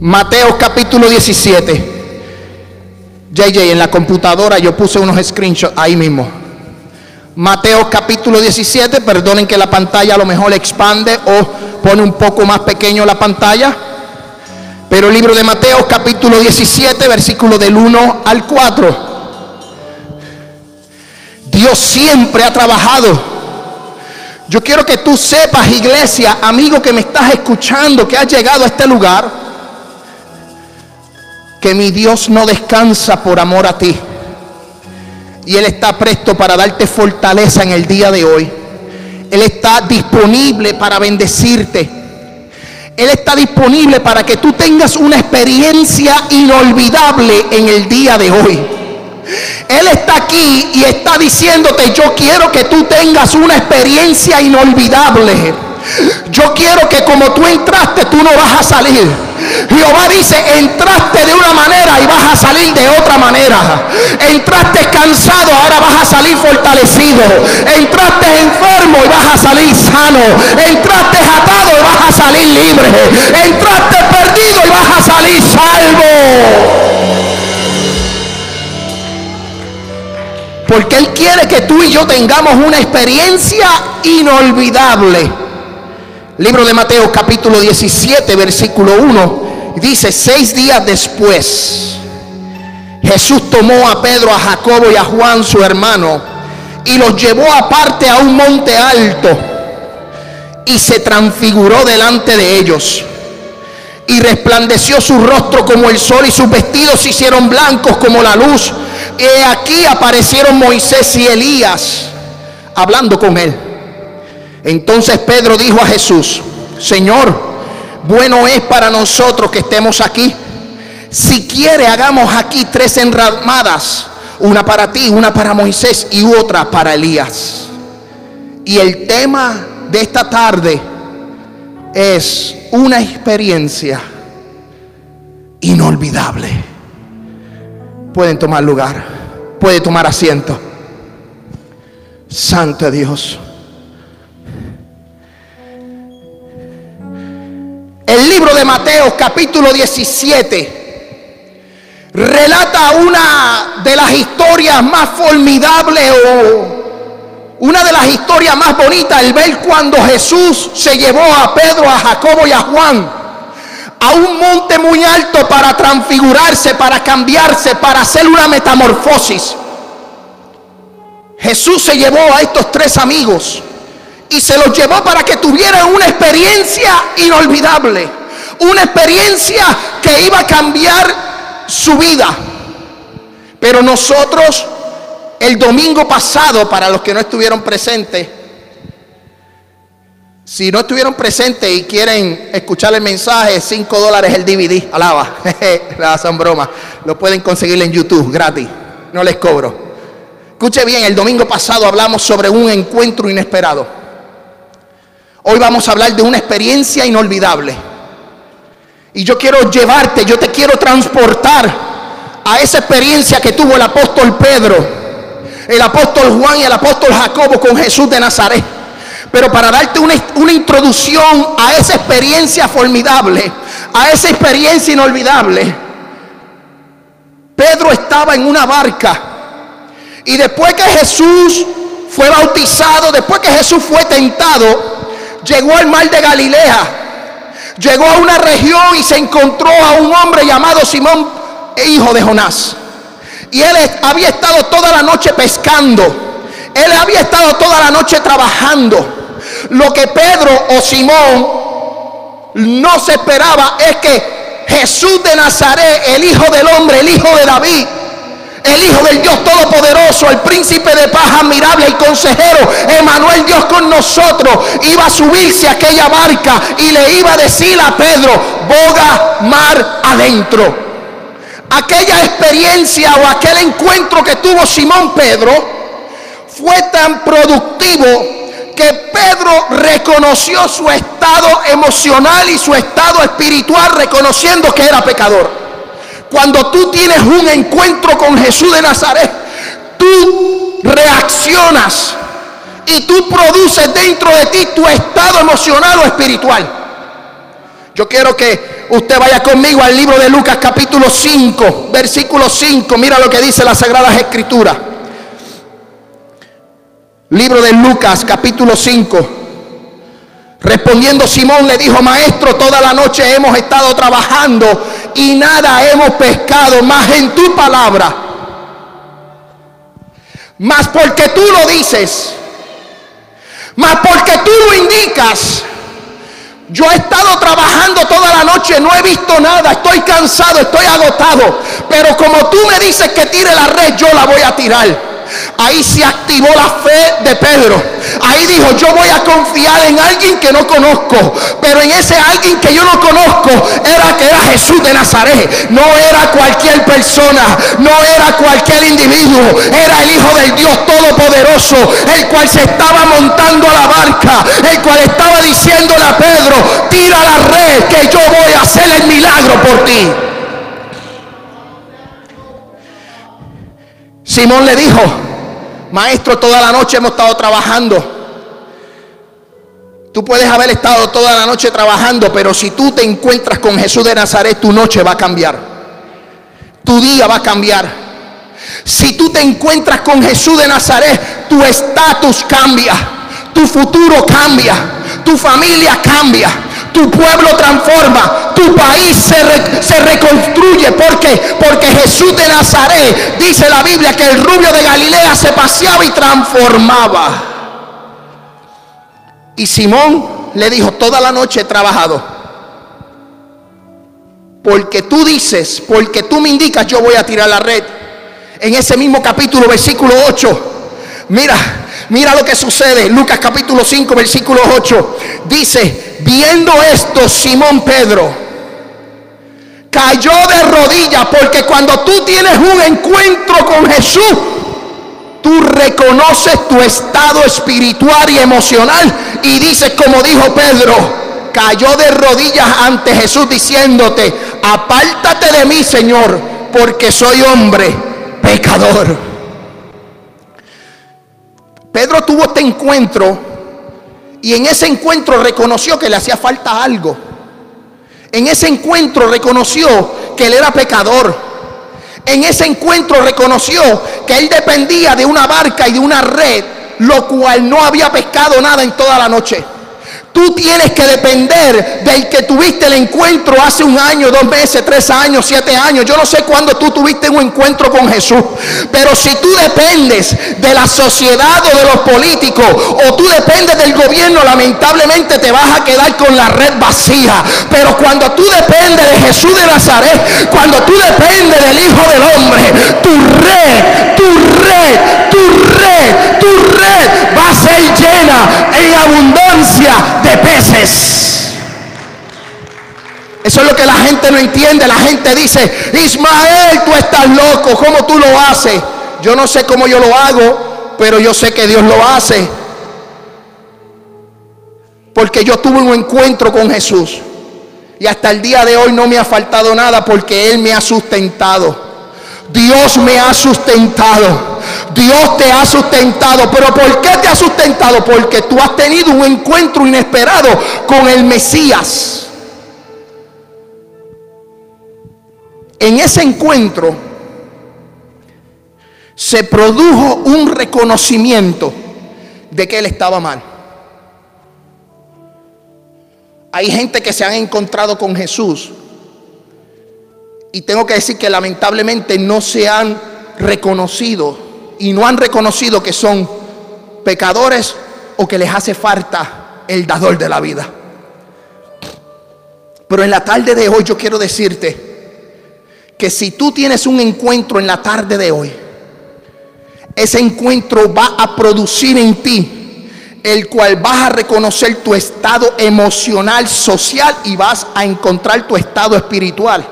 Mateo capítulo 17. JJ, en la computadora yo puse unos screenshots ahí mismo. Mateo capítulo 17, perdonen que la pantalla a lo mejor expande o pone un poco más pequeño la pantalla. Pero el libro de Mateo capítulo 17, versículo del 1 al 4. Dios siempre ha trabajado. Yo quiero que tú sepas, iglesia, amigo que me estás escuchando, que has llegado a este lugar, que mi Dios no descansa por amor a ti. Y Él está presto para darte fortaleza en el día de hoy. Él está disponible para bendecirte. Él está disponible para que tú tengas una experiencia inolvidable en el día de hoy. Él está aquí y está diciéndote, yo quiero que tú tengas una experiencia inolvidable. Yo quiero que como tú entraste, tú no vas a salir. Jehová dice, entraste de una manera y vas a salir de otra manera. Entraste cansado, ahora vas a salir fortalecido. Entraste enfermo y vas a salir sano. Entraste atado y vas a salir libre. Entraste perdido y vas a salir salvo. Porque Él quiere que tú y yo tengamos una experiencia inolvidable. Libro de Mateo capítulo 17, versículo 1. Dice, seis días después, Jesús tomó a Pedro, a Jacobo y a Juan, su hermano, y los llevó aparte a un monte alto y se transfiguró delante de ellos. Y resplandeció su rostro como el sol y sus vestidos se hicieron blancos como la luz. Y aquí aparecieron Moisés y Elías hablando con él. Entonces Pedro dijo a Jesús, Señor, bueno es para nosotros que estemos aquí. Si quiere, hagamos aquí tres enramadas, una para ti, una para Moisés y otra para Elías. Y el tema de esta tarde es una experiencia inolvidable. Pueden tomar lugar, puede tomar asiento. Santo Dios. El libro de Mateo capítulo 17 relata una de las historias más formidables o una de las historias más bonitas, el ver cuando Jesús se llevó a Pedro, a Jacobo y a Juan a un monte muy alto para transfigurarse, para cambiarse, para hacer una metamorfosis. Jesús se llevó a estos tres amigos y se los llevó para que tuvieran una experiencia inolvidable, una experiencia que iba a cambiar su vida. Pero nosotros el domingo pasado, para los que no estuvieron presentes, si no estuvieron presentes y quieren escuchar el mensaje, 5 dólares el DVD, alaba, la son broma, lo pueden conseguir en YouTube gratis, no les cobro. Escuche bien, el domingo pasado hablamos sobre un encuentro inesperado. Hoy vamos a hablar de una experiencia inolvidable. Y yo quiero llevarte, yo te quiero transportar a esa experiencia que tuvo el apóstol Pedro el apóstol Juan y el apóstol Jacobo con Jesús de Nazaret. Pero para darte una, introducción a esa experiencia formidable, a esa experiencia inolvidable, Pedro estaba en una barca y después que Jesús fue bautizado, después que Jesús fue tentado, llegó al mar de Galilea, llegó a una región y se encontró a un hombre llamado Simón, hijo de Jonás. Y él había estado toda la noche pescando. Él había estado toda la noche trabajando. Lo que Pedro o Simón no se esperaba es que Jesús de Nazaret, el Hijo del Hombre, el Hijo de David, el Hijo del Dios Todopoderoso, el príncipe de paz admirable, el consejero, Emanuel Dios con nosotros, iba a subirse a aquella barca y le iba a decir a Pedro, boga mar adentro aquella experiencia o aquel encuentro que tuvo Simón Pedro fue tan productivo que Pedro reconoció su estado emocional y su estado espiritual reconociendo que era pecador. Cuando tú tienes un encuentro con Jesús de Nazaret, tú reaccionas y tú produces dentro de ti tu estado emocional o espiritual. Yo quiero que usted vaya conmigo al libro de Lucas capítulo 5, versículo 5. Mira lo que dice las Sagradas Escrituras. Libro de Lucas capítulo 5. Respondiendo Simón le dijo, maestro, toda la noche hemos estado trabajando y nada hemos pescado, más en tu palabra. Más porque tú lo dices, más porque tú lo indicas. Yo he estado trabajando toda la noche, no he visto nada, estoy cansado, estoy agotado. Pero como tú me dices que tire la red, yo la voy a tirar. Ahí se activó la fe de Pedro. Ahí dijo, yo voy a confiar en alguien que no conozco. Pero en ese alguien que yo no conozco era que era Jesús de Nazaret. No era cualquier persona, no era cualquier individuo. Era el Hijo del Dios Todopoderoso, el cual se estaba montando a la barca, el cual estaba diciéndole a Pedro, tira la red que yo voy a hacer el milagro por ti. Simón le dijo, maestro, toda la noche hemos estado trabajando. Tú puedes haber estado toda la noche trabajando, pero si tú te encuentras con Jesús de Nazaret, tu noche va a cambiar. Tu día va a cambiar. Si tú te encuentras con Jesús de Nazaret, tu estatus cambia, tu futuro cambia, tu familia cambia, tu pueblo transforma, tu país se, reconstruye. ¿Por qué? Porque Jesús de Nazaret, dice la Biblia, que el rubio de Galilea se paseaba y transformaba. Y Simón le dijo, toda la noche he trabajado. Porque tú dices, porque tú me indicas, yo voy a tirar la red. En ese mismo capítulo, versículo 8. Mira, mira lo que sucede. Lucas capítulo 5, versículo 8. Dice, viendo esto, Simón Pedro cayó de rodillas porque cuando tú tienes un encuentro con Jesús, tú reconoces tu estado espiritual y emocional y dices como dijo Pedro, cayó de rodillas ante Jesús diciéndote, apártate de mí Señor, porque soy hombre pecador. Pedro tuvo este encuentro y en ese encuentro reconoció que le hacía falta algo. En ese encuentro reconoció que él era pecador. En ese encuentro reconoció que él dependía de una barca y de una red, lo cual no había pescado nada en toda la noche. Tú tienes que depender del que tuviste el encuentro hace un año, dos meses, tres años, siete años. Yo no sé cuándo tú tuviste un encuentro con Jesús. Pero si tú dependes de la sociedad o de los políticos o tú dependes del gobierno, lamentablemente te vas a quedar con la red vacía. Pero cuando tú dependes de Jesús de Nazaret, cuando tú dependes del Hijo del Hombre, tu red, tu red, tu red, tu red va a ser llena en abundancia de peces. Eso es lo que la gente no entiende. La gente dice, Ismael, tú estás loco, ¿cómo tú lo haces? Yo no sé cómo yo lo hago, pero yo sé que Dios lo hace. Porque yo tuve un encuentro con Jesús. Y hasta el día de hoy no me ha faltado nada porque Él me ha sustentado. Dios me ha sustentado. Dios te ha sustentado. Pero ¿por qué te ha sustentado? Porque tú has tenido un encuentro inesperado con el Mesías. En ese encuentro se produjo un reconocimiento de que él estaba mal. Hay gente que se han encontrado con Jesús y tengo que decir que lamentablemente no se han reconocido y no han reconocido que son pecadores o que les hace falta el dador de la vida. Pero en la tarde de hoy yo quiero decirte que si tú tienes un encuentro en la tarde de hoy, ese encuentro va a producir en ti el cual vas a reconocer tu estado emocional, social y vas a encontrar tu estado espiritual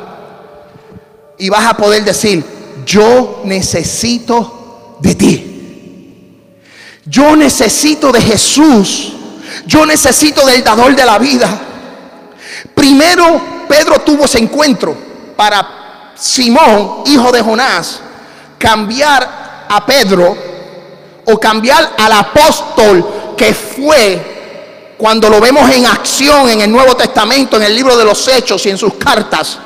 y vas a poder decir, yo necesito de ti. Yo necesito de Jesús. Yo necesito del dador de la vida. Primero, Pedro tuvo ese encuentro para Simón, hijo de Jonás, cambiar a Pedro o cambiar al apóstol que fue cuando lo vemos en acción en el Nuevo Testamento, en el libro de los Hechos y en sus cartas,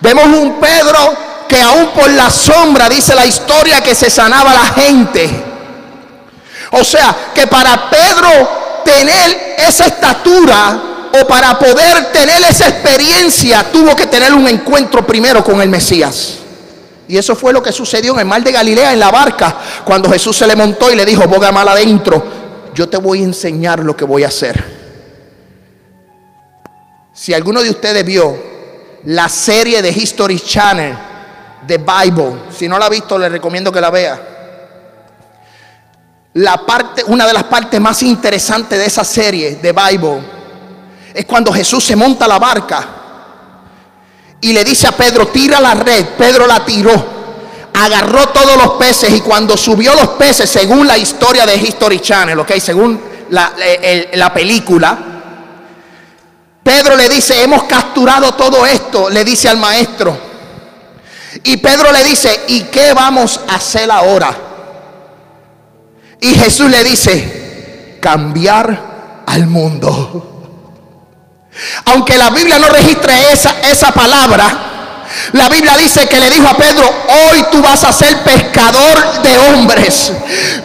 vemos un Pedro que aún por la sombra, dice la historia, que se sanaba la gente. O sea, que para Pedro tener esa estatura o para poder tener esa experiencia, tuvo que tener un encuentro primero con el Mesías. Y eso fue lo que sucedió en el mar de Galilea, en la barca, cuando Jesús se le montó y le dijo, boga mal adentro, yo te voy a enseñar lo que voy a hacer. Si alguno de ustedes vio la serie de History Channel de Bible, si no la ha visto, le recomiendo que la vea. La parte, una de las partes más interesantes de esa serie de Bible es cuando Jesús se monta la barca y le dice a Pedro, tira la red. Pedro la tiró, agarró todos los peces y cuando subió los peces, según la historia de History Channel, ok, según la, la película, Pedro le dice, hemos capturado todo esto, le dice al maestro. Y Pedro le dice, ¿y qué vamos a hacer ahora? Y Jesús le dice, cambiar al mundo. Aunque la Biblia no registre esa, esa palabra, la Biblia dice que le dijo a Pedro, hoy tú vas a ser pescador de hombres.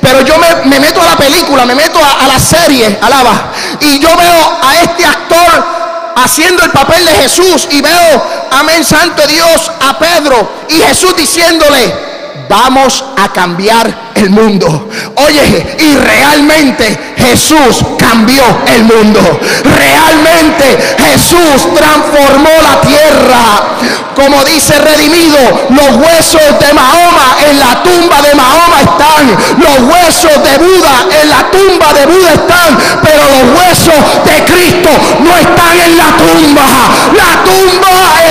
Pero yo me, meto a la película, me meto a, a la serie, alaba, y yo veo a este actor haciendo el papel de Jesús y veo, amén, santo Dios, a Pedro y Jesús diciéndole, vamos a cambiar el mundo. Oye, y realmente Jesús cambió el mundo. Realmente Jesús transformó la tierra. Como dice Redimido, los huesos de Mahoma en la tumba de Mahoma están. Los huesos de Buda en la tumba de Buda están. Pero los huesos de Cristo no están en la tumba. La tumba.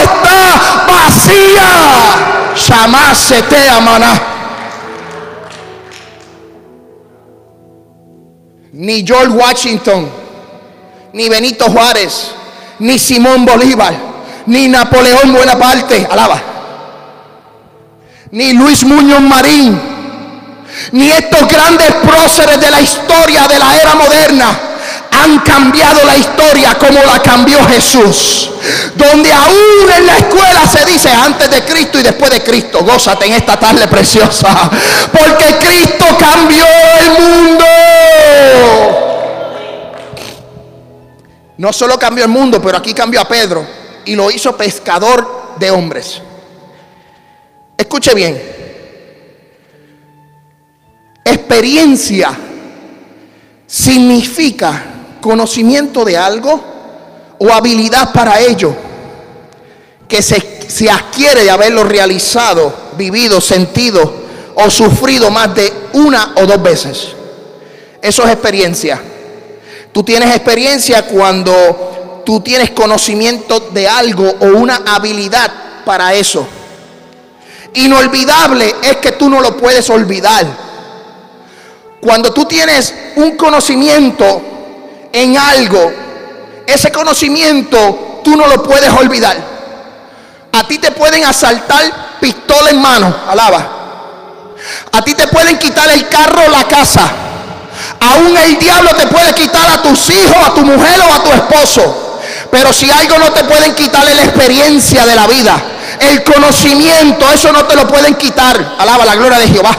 Jamás se te amará. ni George Washington, ni Benito Juárez, ni Simón Bolívar, ni Napoleón Buenaparte, alaba, ni Luis Muñoz Marín, ni estos grandes próceres de la historia de la era moderna han cambiado la historia como la cambió Jesús. Donde aún en la escuela se dice antes de Cristo y después de Cristo. Gózate en esta tarde preciosa. Porque Cristo cambió el mundo. No solo cambió el mundo, pero aquí cambió a Pedro y lo hizo pescador de hombres. Escuche bien. Experiencia significa conocimiento de algo o habilidad para ello que se, se adquiere de haberlo realizado, vivido, sentido o sufrido más de una o dos veces. Eso es experiencia. Tú tienes experiencia cuando tú tienes conocimiento de algo o una habilidad para eso. Inolvidable es que tú no lo puedes olvidar. Cuando tú tienes un conocimiento en algo, ese conocimiento tú no lo puedes olvidar. A ti te pueden asaltar pistola en mano, alaba. A ti te pueden quitar el carro, la casa. Aún el diablo te puede quitar a tus hijos, a tu mujer o a tu esposo. Pero si algo no te pueden quitar es la experiencia de la vida. El conocimiento, eso no te lo pueden quitar. Alaba la gloria de Jehová.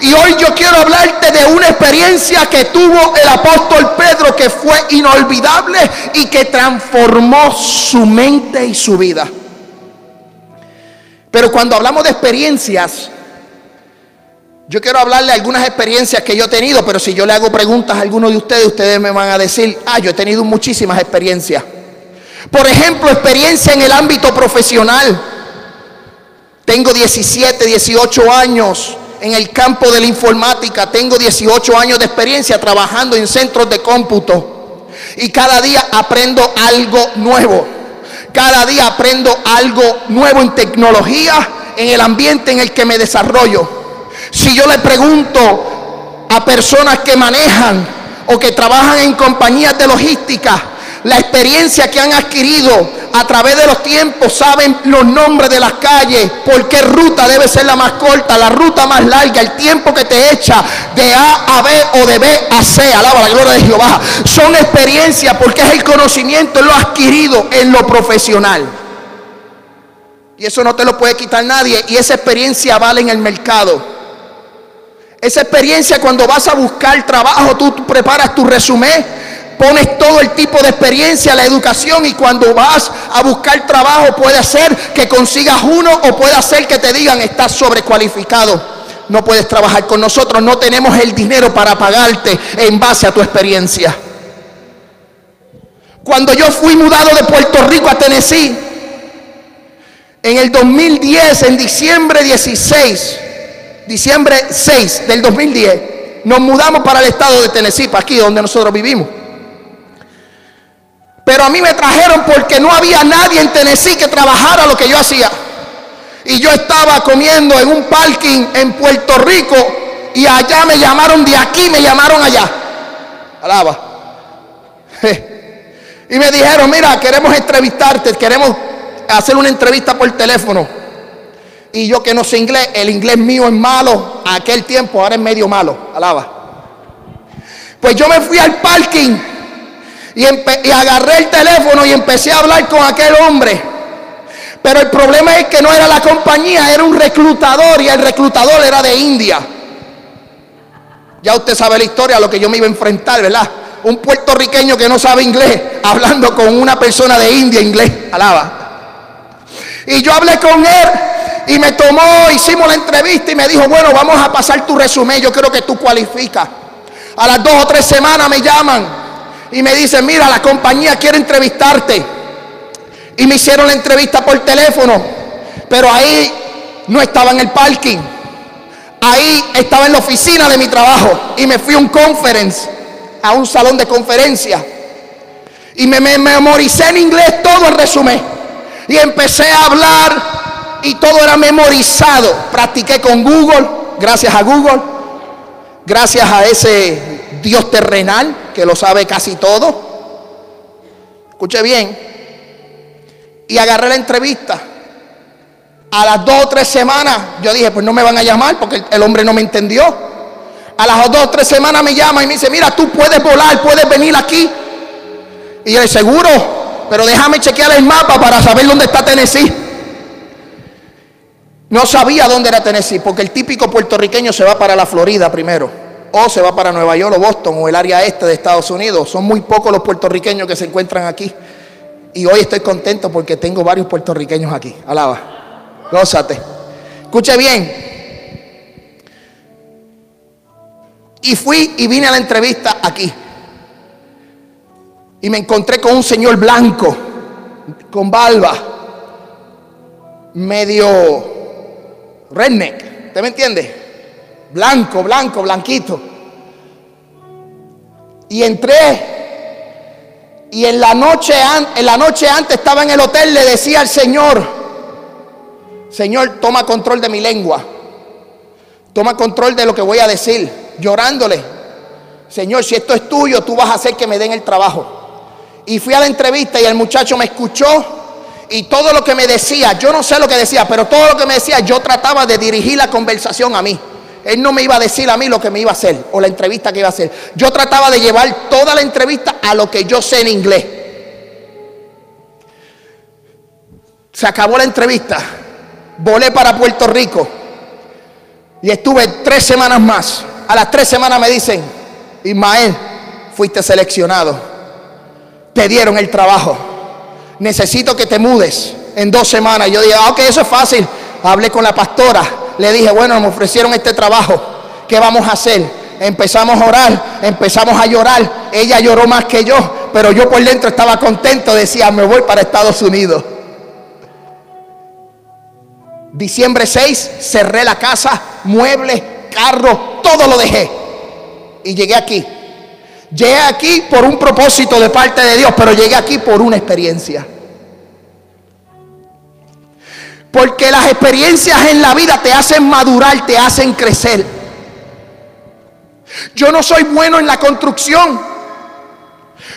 Y hoy yo quiero hablarte de una experiencia que tuvo el apóstol Pedro que fue inolvidable y que transformó su mente y su vida. Pero cuando hablamos de experiencias, yo quiero hablarle de algunas experiencias que yo he tenido, pero si yo le hago preguntas a algunos de ustedes, ustedes me van a decir, ah, yo he tenido muchísimas experiencias. Por ejemplo, experiencia en el ámbito profesional. Tengo 17, 18 años en el campo de la informática, tengo 18 años de experiencia trabajando en centros de cómputo y cada día aprendo algo nuevo. Cada día aprendo algo nuevo en tecnología, en el ambiente en el que me desarrollo. Si yo le pregunto a personas que manejan o que trabajan en compañías de logística, la experiencia que han adquirido a través de los tiempos saben los nombres de las calles, por qué ruta debe ser la más corta, la ruta más larga, el tiempo que te echa de A a B o de B a C. Alaba la gloria de Jehová. Son experiencias porque es el conocimiento, lo adquirido en lo profesional. Y eso no te lo puede quitar nadie. Y esa experiencia vale en el mercado. Esa experiencia cuando vas a buscar trabajo, tú preparas tu resumen, pones todo el tipo de experiencia, la educación y cuando vas a buscar trabajo puede ser que consigas uno o puede ser que te digan estás sobrecualificado. No puedes trabajar con nosotros, no tenemos el dinero para pagarte en base a tu experiencia. Cuando yo fui mudado de Puerto Rico a Tennessee, en el 2010, en diciembre 16, diciembre 6 del 2010, nos mudamos para el estado de Tennessee, para aquí donde nosotros vivimos. Pero a mí me trajeron porque no había nadie en Tennessee que trabajara lo que yo hacía. Y yo estaba comiendo en un parking en Puerto Rico y allá me llamaron de aquí, me llamaron allá. Alaba. Y me dijeron, mira, queremos entrevistarte, queremos hacer una entrevista por teléfono. Y yo que no sé inglés, el inglés mío es malo, aquel tiempo ahora es medio malo, alaba. Pues yo me fui al parking y, agarré el teléfono y empecé a hablar con aquel hombre. Pero el problema es que no era la compañía, era un reclutador y el reclutador era de India. Ya usted sabe la historia a lo que yo me iba a enfrentar, ¿verdad? Un puertorriqueño que no sabe inglés, hablando con una persona de India inglés, alaba. Y yo hablé con él y me tomó, hicimos la entrevista y me dijo, bueno, vamos a pasar tu resumen, yo creo que tú cualificas. A las dos o tres semanas me llaman y me dicen, mira, la compañía quiere entrevistarte. Y me hicieron la entrevista por teléfono, pero ahí no estaba en el parking. Ahí estaba en la oficina de mi trabajo y me fui a un conference, a un salón de conferencia. Y me, me memoricé en inglés todo el resumen. Y empecé a hablar y todo era memorizado. Practiqué con Google, gracias a Google, gracias a ese Dios terrenal que lo sabe casi todo. Escuche bien. Y agarré la entrevista. A las dos o tres semanas yo dije, pues no me van a llamar porque el, hombre no me entendió. A las dos o tres semanas me llama y me dice, mira, tú puedes volar, puedes venir aquí. Y yo seguro, pero déjame chequear el mapa para saber dónde está Tennessee. No sabía dónde era Tennessee, porque el típico puertorriqueño se va para la Florida primero, o se va para Nueva York o Boston o el área este de Estados Unidos. Son muy pocos los puertorriqueños que se encuentran aquí. Y hoy estoy contento porque tengo varios puertorriqueños aquí. Alaba. Gózate. Escuche bien. Y fui y vine a la entrevista aquí. Y me encontré con un señor blanco, con barba, medio redneck, ¿usted me entiende? Blanco, blanco, blanquito. Y entré y en la noche, en la noche antes estaba en el hotel, le decía al Señor, Señor, toma control de mi lengua. Toma control de lo que voy a decir, llorándole. Señor, si esto es tuyo, tú vas a hacer que me den el trabajo. Y fui a la entrevista y el muchacho me escuchó y todo lo que me decía, yo no sé lo que decía, pero todo lo que me decía, yo trataba de dirigir la conversación a mí. Él no me iba a decir a mí lo que me iba a hacer o la entrevista que iba a hacer. Yo trataba de llevar toda la entrevista a lo que yo sé en inglés. Se acabó la entrevista. Volé para Puerto Rico y estuve tres semanas más. A las tres semanas me dicen, Ismael, fuiste seleccionado. Te dieron el trabajo necesito que te mudes en dos semanas. Yo dije, ah, ok, eso es fácil. Hablé con la pastora, le dije, bueno, me ofrecieron este trabajo, ¿qué vamos a hacer? Empezamos a orar, empezamos a llorar. Ella lloró más que yo, pero yo por dentro estaba contento, decía, me voy para Estados Unidos. Diciembre 6, cerré la casa, muebles, carro, todo lo dejé. Y llegué aquí. Llegué aquí por un propósito de parte de Dios, pero llegué aquí por una experiencia. Porque las experiencias en la vida te hacen madurar, te hacen crecer. Yo no soy bueno en la construcción.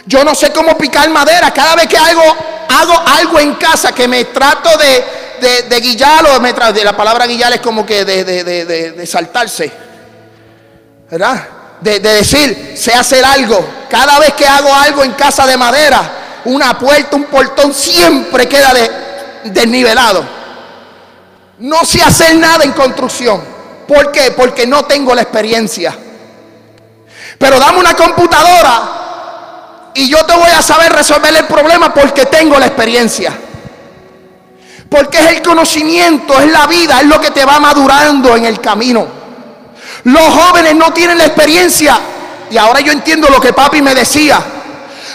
Yo no sé cómo picar madera. Cada vez que hago hago algo en casa que me trato de, de, guillar o me de la palabra guillar es como que de, de saltarse, ¿verdad? De, decir, sé hacer algo. Cada vez que hago algo en casa de madera, una puerta, un portón, siempre queda desnivelado. No sé hacer nada en construcción. ¿Por qué? Porque no tengo la experiencia. Pero dame una computadora y yo te voy a saber resolver el problema porque tengo la experiencia. Porque es el conocimiento, es la vida, es lo que te va madurando en el camino. Los jóvenes no tienen la experiencia. Y ahora yo entiendo lo que papi me decía.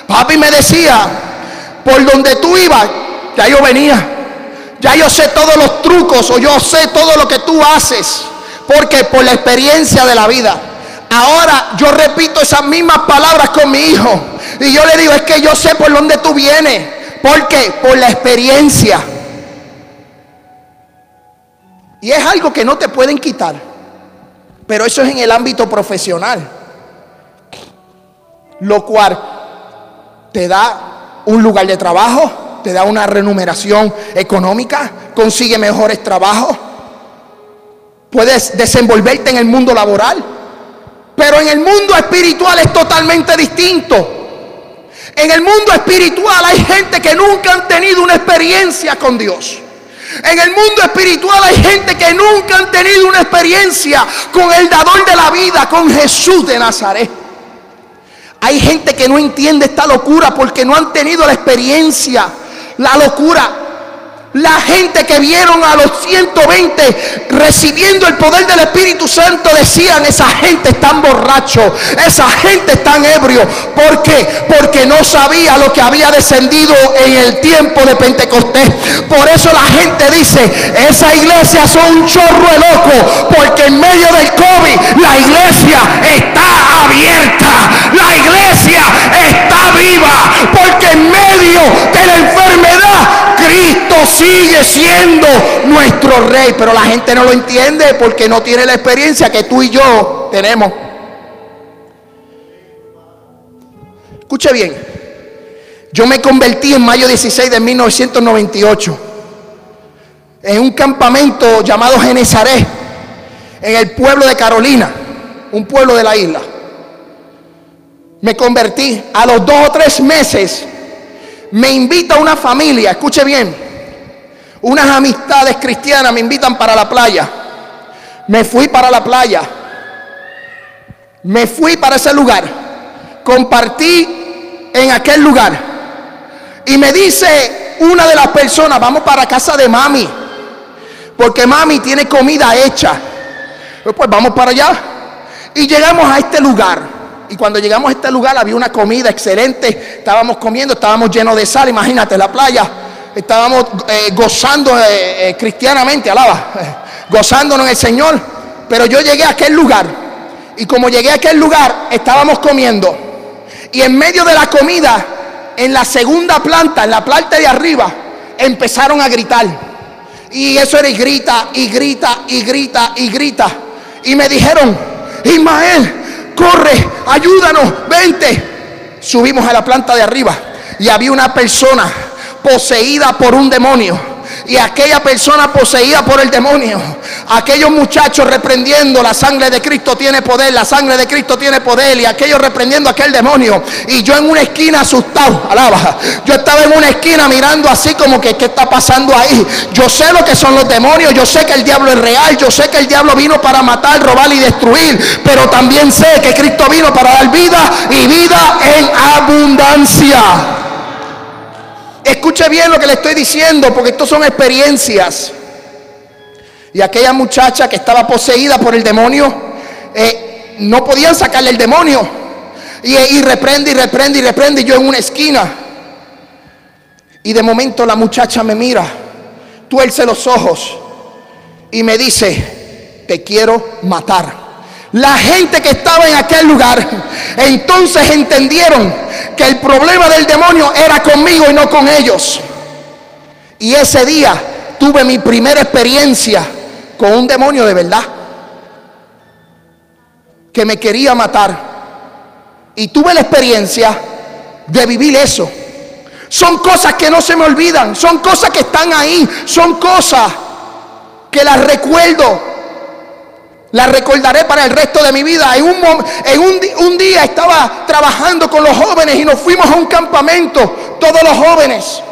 Papi me decía, por donde tú ibas, ya yo venía. Ya yo sé todos los trucos o yo sé todo lo que tú haces. Porque por la experiencia de la vida. Ahora yo repito esas mismas palabras con mi hijo. Y yo le digo, es que yo sé por dónde tú vienes. ¿Por qué? Por la experiencia. Y es algo que no te pueden quitar. Pero eso es en el ámbito profesional. Lo cual te da un lugar de trabajo, te da una remuneración económica, consigue mejores trabajos. Puedes desenvolverte en el mundo laboral. Pero en el mundo espiritual es totalmente distinto. En el mundo espiritual hay gente que nunca han tenido una experiencia con Dios. En el mundo espiritual hay gente que nunca han tenido una experiencia con el dador de la vida, con Jesús de Nazaret. Hay gente que no entiende esta locura porque no han tenido la experiencia, la locura. La gente que vieron a los 120 recibiendo el poder del Espíritu Santo decían, esa gente está borracho, esa gente está ebrio. ¿Por qué? Porque no sabía lo que había descendido en el tiempo de Pentecostés. Por eso la gente dice, esa iglesia son un chorro de loco, porque en medio del COVID la iglesia está abierta, la iglesia está viva, porque en medio de la enfermedad Cristo sigue siendo nuestro rey, pero la gente no lo entiende porque no tiene la experiencia que tú y yo tenemos. Escuche bien, yo me convertí en mayo 16 de 1998 en un campamento llamado Genezaret, en el pueblo de Carolina, un pueblo de la isla. Me convertí. A los dos o tres meses me invita una familia, escuche bien, unas amistades cristianas me invitan para la playa. Me fui para la playa. Me fui para ese lugar. Compartí en aquel lugar. Y me dice una de las personas, vamos para casa de mami. Porque mami tiene comida hecha. Pues vamos para allá. Y llegamos a este lugar. Y cuando llegamos a este lugar había una comida excelente. Estábamos comiendo, estábamos llenos de sal. Imagínate, la playa. Estábamos eh, gozando eh, eh, cristianamente, alaba. gozándonos en el Señor. Pero yo llegué a aquel lugar. Y como llegué a aquel lugar, estábamos comiendo. Y en medio de la comida, en la segunda planta, en la planta de arriba, empezaron a gritar. Y eso era y grita, y grita, y grita, y grita. Y me dijeron, Ismael, corre, ayúdanos, vente. Subimos a la planta de arriba y había una persona poseída por un demonio. Y aquella persona poseída por el demonio, aquellos muchachos reprendiendo la sangre de Cristo tiene poder, la sangre de Cristo tiene poder y aquellos reprendiendo aquel demonio. Y yo en una esquina asustado, alaba, yo estaba en una esquina mirando así como que qué está pasando ahí, yo sé lo que son los demonios, yo sé que el diablo es real, yo sé que el diablo vino para matar, robar y destruir, pero también sé que Cristo vino para dar vida y vida en abundancia. Escuche bien lo que le estoy diciendo, porque esto son experiencias. Y aquella muchacha que estaba poseída por el demonio, eh, no podían sacarle el demonio. Y, y reprende y reprende y reprende. Y yo en una esquina. Y de momento la muchacha me mira, tuerce los ojos y me dice, te quiero matar. La gente que estaba en aquel lugar entonces entendieron que el problema del demonio era conmigo y no con ellos. Y ese día tuve mi primera experiencia con un demonio de verdad que me quería matar. Y tuve la experiencia de vivir eso. Son cosas que no se me olvidan, son cosas que están ahí, son cosas que las recuerdo. Las recordaré para el resto de mi vida. En, un, en un, un día estaba trabajando con los jóvenes y nos fuimos a un campamento, todos los jóvenes.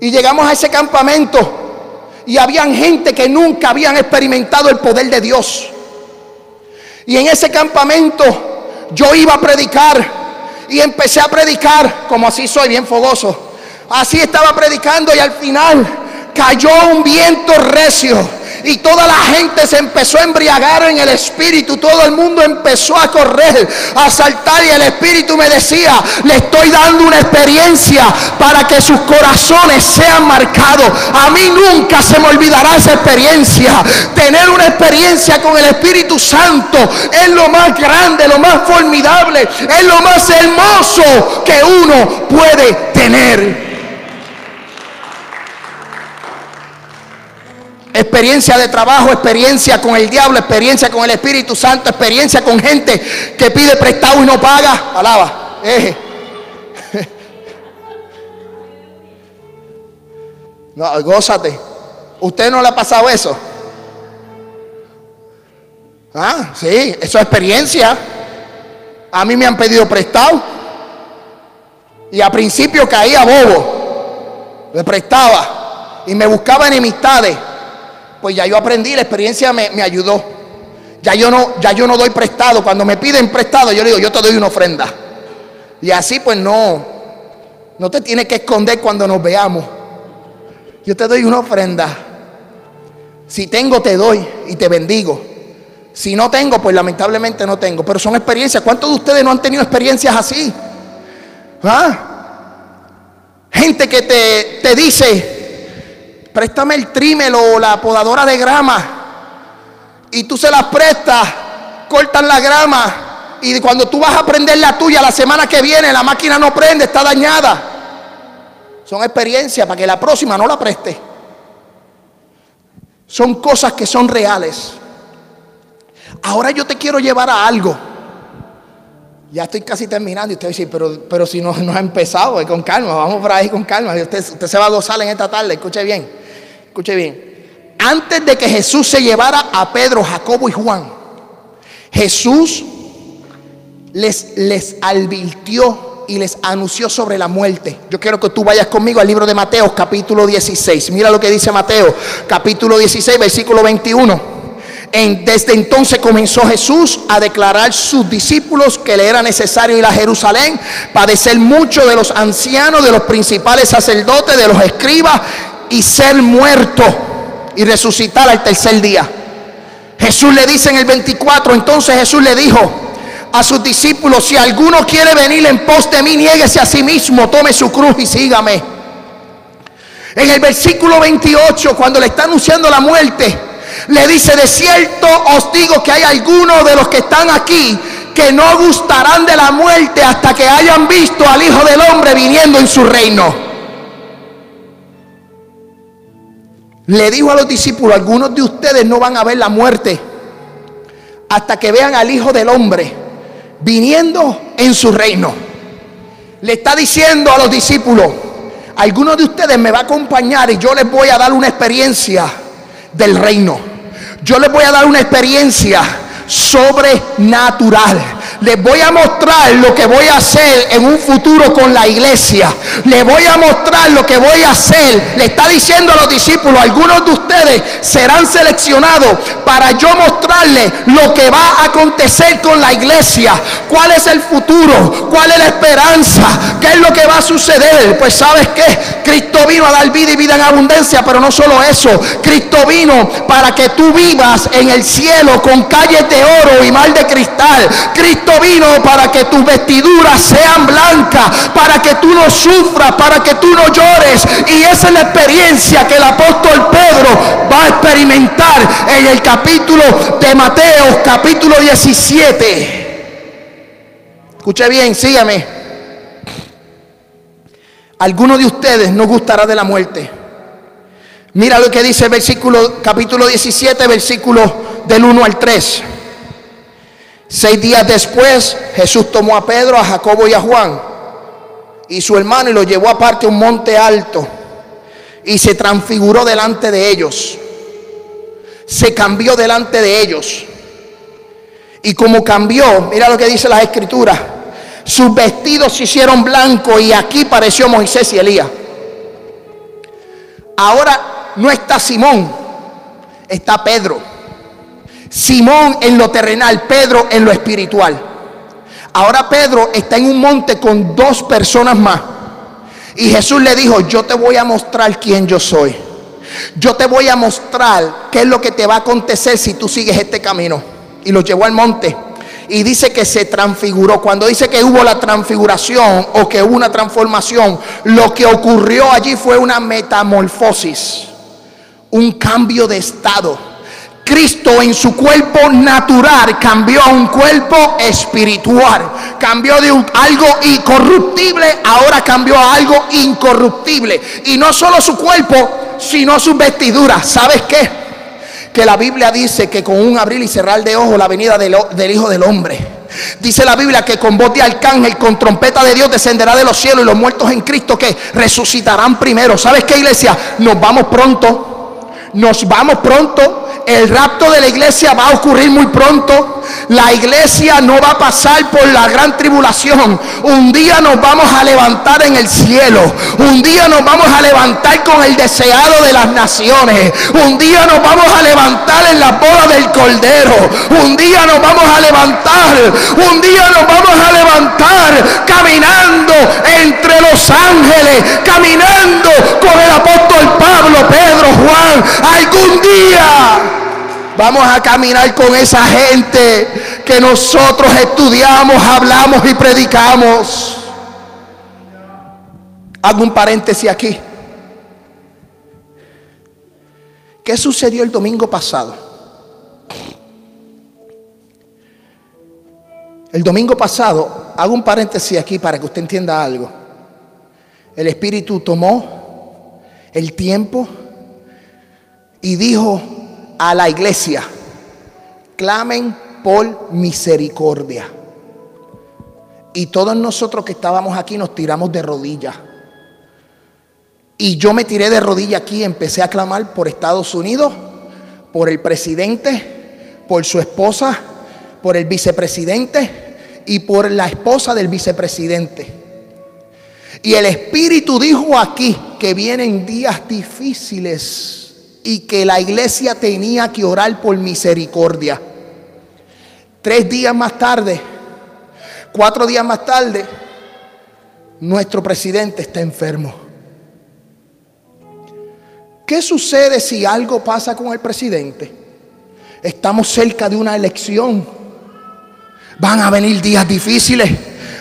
Y llegamos a ese campamento y habían gente que nunca habían experimentado el poder de Dios. Y en ese campamento yo iba a predicar y empecé a predicar, como así soy, bien fogoso. Así estaba predicando y al final cayó un viento recio y toda la gente se empezó a embriagar en el espíritu. Todo el mundo empezó a correr, a saltar y el espíritu me decía, le estoy dando una experiencia para que sus corazones sean marcados. A mí nunca se me olvidará esa experiencia. Tener una experiencia con el Espíritu Santo es lo más grande, lo más formidable, es lo más hermoso que uno puede tener. Experiencia de trabajo, experiencia con el diablo, experiencia con el Espíritu Santo, experiencia con gente que pide prestado y no paga. Alaba. No, gózate. ¿Usted no le ha pasado eso? Ah, sí, eso es experiencia. A mí me han pedido prestado. Y a principio caía bobo. Le prestaba. Y me buscaba enemistades pues ya yo aprendí, la experiencia me, ayudó. Ya yo, no, ya yo no doy prestado. Cuando me piden prestado, yo le digo, yo te doy una ofrenda. Y así pues no, no te tienes que esconder cuando nos veamos. Yo te doy una ofrenda. Si tengo, te doy y te bendigo. Si no tengo, pues lamentablemente no tengo. Pero son experiencias. ¿Cuántos de ustedes no han tenido experiencias así? ¿Ah? Gente que te, te dice, préstame el trímel o la podadora de grama. Y tú se las prestas, cortan la grama. Y cuando tú vas a prender la tuya la semana que viene, la máquina no prende, está dañada. Son experiencias para que la próxima no la preste. Son cosas que son reales. Ahora yo te quiero llevar a algo. Ya estoy casi terminando y usted dice, pero, pero si no, no ha empezado, con calma, vamos por ahí con calma. Usted, usted se va a gozar en esta tarde, escuche bien. Escuche bien. Antes de que Jesús se llevara a Pedro, Jacobo y Juan, Jesús les, les advirtió y les anunció sobre la muerte. Yo quiero que tú vayas conmigo al libro de Mateo, capítulo 16. Mira lo que dice Mateo, capítulo 16, versículo 21. En, desde entonces comenzó Jesús a declarar a sus discípulos que le era necesario ir a Jerusalén, padecer mucho de los ancianos, de los principales sacerdotes, de los escribas y ser muerto y resucitar al tercer día. Jesús le dice en el 24, entonces Jesús le dijo a sus discípulos, si alguno quiere venir en pos de mí, niéguese a sí mismo, tome su cruz y sígame. En el versículo 28, cuando le está anunciando la muerte, le dice, de cierto os digo que hay algunos de los que están aquí que no gustarán de la muerte hasta que hayan visto al Hijo del Hombre viniendo en su reino. Le dijo a los discípulos, algunos de ustedes no van a ver la muerte hasta que vean al Hijo del Hombre viniendo en su reino. Le está diciendo a los discípulos, algunos de ustedes me va a acompañar y yo les voy a dar una experiencia del reino. Yo les voy a dar una experiencia sobrenatural. Les voy a mostrar lo que voy a hacer en un futuro con la iglesia. Les voy a mostrar lo que voy a hacer. Le está diciendo a los discípulos, algunos de ustedes serán seleccionados para yo mostrarles lo que va a acontecer con la iglesia. ¿Cuál es el futuro? ¿Cuál es la esperanza? ¿Qué es lo que va a suceder? Pues sabes que Cristo vino a dar vida y vida en abundancia, pero no solo eso. Cristo vino para que tú vivas en el cielo con calles de oro y mal de cristal. Cristo vino para que tus vestiduras sean blancas, para que tú no sufras, para que tú no llores. Y esa es la experiencia que el apóstol Pedro va a experimentar en el capítulo de Mateo, capítulo 17. Escuche bien, sígame. Alguno de ustedes no gustará de la muerte. Mira lo que dice el versículo, capítulo 17, versículo del 1 al 3. Seis días después, Jesús tomó a Pedro, a Jacobo y a Juan y su hermano y lo llevó aparte a un monte alto y se transfiguró delante de ellos. Se cambió delante de ellos. Y como cambió, mira lo que dice la escrituras, sus vestidos se hicieron blancos y aquí pareció Moisés y Elías. Ahora no está Simón, está Pedro. Simón en lo terrenal, Pedro en lo espiritual. Ahora Pedro está en un monte con dos personas más. Y Jesús le dijo, yo te voy a mostrar quién yo soy. Yo te voy a mostrar qué es lo que te va a acontecer si tú sigues este camino. Y lo llevó al monte. Y dice que se transfiguró. Cuando dice que hubo la transfiguración o que hubo una transformación, lo que ocurrió allí fue una metamorfosis. Un cambio de estado Cristo en su cuerpo natural cambió a un cuerpo espiritual. Cambió de algo incorruptible, ahora cambió a algo incorruptible. Y no solo su cuerpo, sino sus vestiduras. ¿Sabes qué? Que la Biblia dice que con un abrir y cerrar de ojos la venida del, Hijo del Hombre. Dice la Biblia que con voz de arcángel, con trompeta de Dios descenderá de los cielos y los muertos en Cristo que resucitarán primero. ¿Sabes qué iglesia? Nos vamos pronto. Nos vamos pronto el rapto de la iglesia va a ocurrir muy pronto. La iglesia no va a pasar por la gran tribulación. Un día nos vamos a levantar en el cielo. Un día nos vamos a levantar con el deseado de las naciones. Un día nos vamos a levantar en la boda del Cordero. Un día nos vamos a levantar. Un día nos vamos a levantar caminando entre los ángeles. Caminando con el apóstol Pablo, Pedro, Juan. Algún día Vamos a caminar con esa gente que nosotros estudiamos, hablamos y predicamos. Hago un paréntesis aquí. ¿Qué sucedió el domingo pasado? El domingo pasado, hago un paréntesis aquí para que usted entienda algo. El Espíritu tomó el tiempo y dijo, a la iglesia, clamen por misericordia. Y todos nosotros que estábamos aquí nos tiramos de rodillas. Y yo me tiré de rodillas aquí empecé a clamar por Estados Unidos, por el presidente, por su esposa, por el vicepresidente y por la esposa del vicepresidente. Y el Espíritu dijo aquí que vienen días difíciles y que la iglesia tenía que orar por misericordia. Tres días más tarde, cuatro días más tarde, nuestro presidente está enfermo. ¿Qué sucede si algo pasa con el presidente? Estamos cerca de una elección. Van a venir días difíciles.